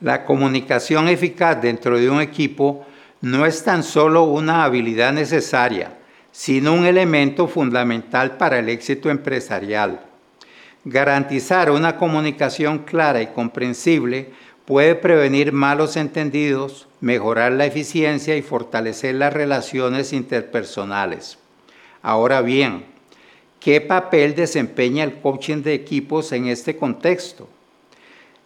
La comunicación eficaz dentro de un equipo no es tan solo una habilidad necesaria, sino un elemento fundamental para el éxito empresarial. Garantizar una comunicación clara y comprensible puede prevenir malos entendidos, mejorar la eficiencia y fortalecer las relaciones interpersonales. Ahora bien, ¿qué papel desempeña el coaching de equipos en este contexto?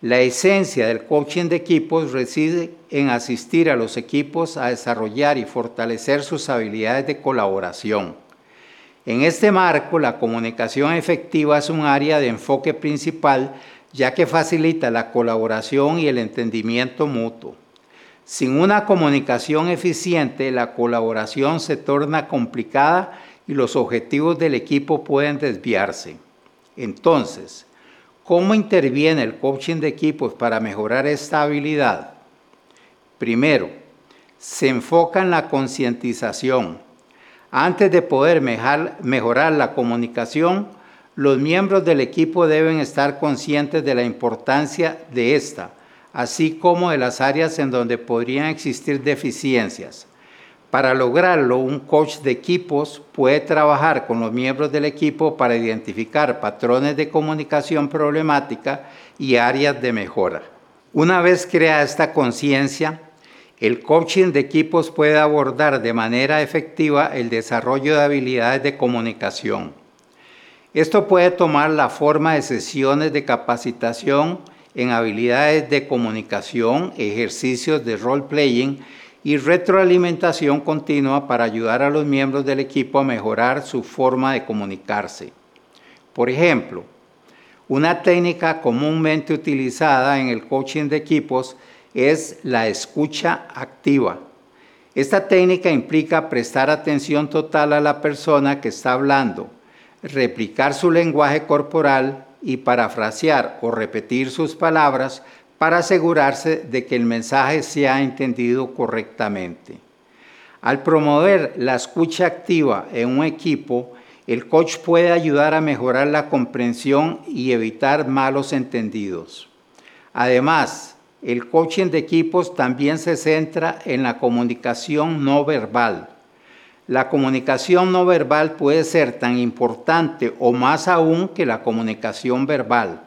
La esencia del coaching de equipos reside en asistir a los equipos a desarrollar y fortalecer sus habilidades de colaboración. En este marco, la comunicación efectiva es un área de enfoque principal ya que facilita la colaboración y el entendimiento mutuo. Sin una comunicación eficiente, la colaboración se torna complicada y los objetivos del equipo pueden desviarse. Entonces, ¿Cómo interviene el coaching de equipos para mejorar esta habilidad? Primero, se enfoca en la concientización. Antes de poder mejorar la comunicación, los miembros del equipo deben estar conscientes de la importancia de esta, así como de las áreas en donde podrían existir deficiencias. Para lograrlo, un coach de equipos puede trabajar con los miembros del equipo para identificar patrones de comunicación problemática y áreas de mejora. Una vez creada esta conciencia, el coaching de equipos puede abordar de manera efectiva el desarrollo de habilidades de comunicación. Esto puede tomar la forma de sesiones de capacitación en habilidades de comunicación, ejercicios de role-playing y retroalimentación continua para ayudar a los miembros del equipo a mejorar su forma de comunicarse. Por ejemplo, una técnica comúnmente utilizada en el coaching de equipos es la escucha activa. Esta técnica implica prestar atención total a la persona que está hablando, replicar su lenguaje corporal y parafrasear o repetir sus palabras para asegurarse de que el mensaje sea entendido correctamente. Al promover la escucha activa en un equipo, el coach puede ayudar a mejorar la comprensión y evitar malos entendidos. Además, el coaching de equipos también se centra en la comunicación no verbal. La comunicación no verbal puede ser tan importante o más aún que la comunicación verbal.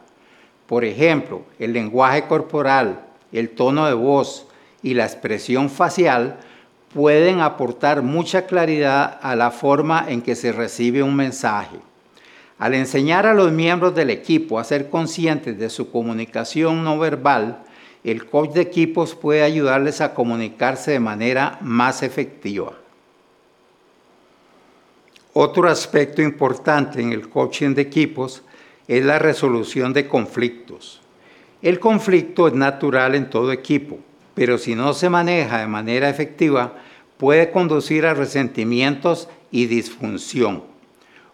Por ejemplo, el lenguaje corporal, el tono de voz y la expresión facial pueden aportar mucha claridad a la forma en que se recibe un mensaje. Al enseñar a los miembros del equipo a ser conscientes de su comunicación no verbal, el coach de equipos puede ayudarles a comunicarse de manera más efectiva. Otro aspecto importante en el coaching de equipos es la resolución de conflictos. El conflicto es natural en todo equipo, pero si no se maneja de manera efectiva, puede conducir a resentimientos y disfunción.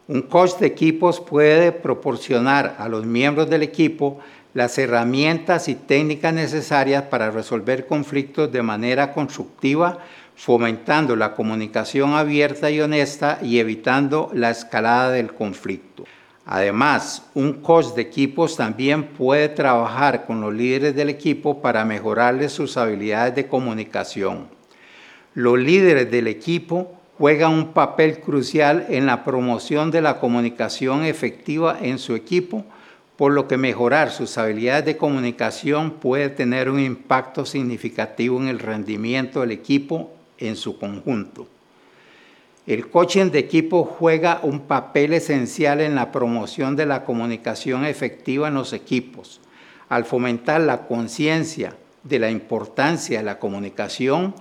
Un coach de equipos puede proporcionar a los miembros del equipo las herramientas y técnicas necesarias para resolver conflictos de manera constructiva, fomentando la comunicación abierta y honesta y evitando la escalada del conflicto. Además, un coach de equipos también puede trabajar con los líderes del equipo para mejorarles sus habilidades de comunicación. Los líderes del equipo juegan un papel crucial en la promoción de la comunicación efectiva en su equipo, por lo que mejorar sus habilidades de comunicación puede tener un impacto significativo en el rendimiento del equipo en su conjunto. El coaching de equipo juega un papel esencial en la promoción de la comunicación efectiva en los equipos. Al fomentar la conciencia de la importancia de la comunicación,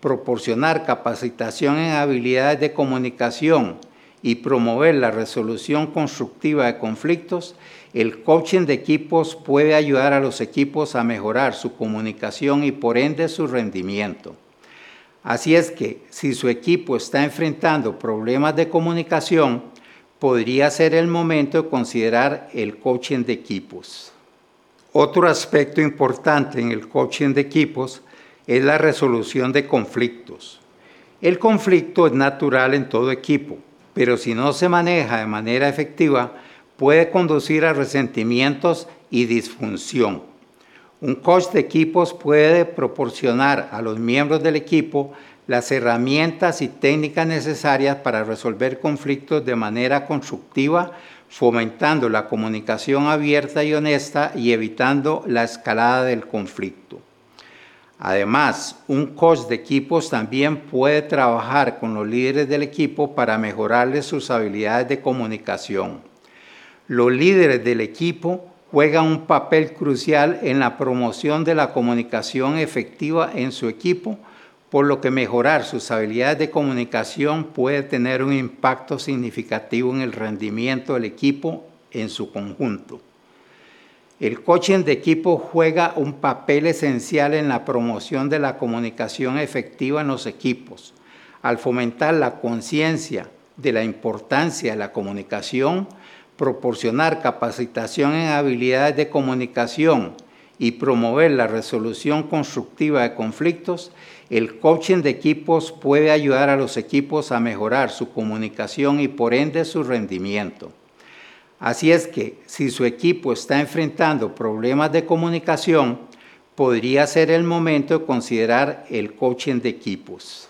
proporcionar capacitación en habilidades de comunicación y promover la resolución constructiva de conflictos, el coaching de equipos puede ayudar a los equipos a mejorar su comunicación y por ende su rendimiento. Así es que si su equipo está enfrentando problemas de comunicación, podría ser el momento de considerar el coaching de equipos. Otro aspecto importante en el coaching de equipos es la resolución de conflictos. El conflicto es natural en todo equipo, pero si no se maneja de manera efectiva, puede conducir a resentimientos y disfunción. Un coach de equipos puede proporcionar a los miembros del equipo las herramientas y técnicas necesarias para resolver conflictos de manera constructiva, fomentando la comunicación abierta y honesta y evitando la escalada del conflicto. Además, un coach de equipos también puede trabajar con los líderes del equipo para mejorarles sus habilidades de comunicación. Los líderes del equipo juegan un papel crucial en la promoción de la comunicación efectiva en su equipo, por lo que mejorar sus habilidades de comunicación puede tener un impacto significativo en el rendimiento del equipo en su conjunto. El coaching de equipo juega un papel esencial en la promoción de la comunicación efectiva en los equipos. Al fomentar la conciencia de la importancia de la comunicación, proporcionar capacitación en habilidades de comunicación y promover la resolución constructiva de conflictos, el coaching de equipos puede ayudar a los equipos a mejorar su comunicación y por ende su rendimiento. Así es que si su equipo está enfrentando problemas de comunicación, podría ser el momento de considerar el coaching de equipos.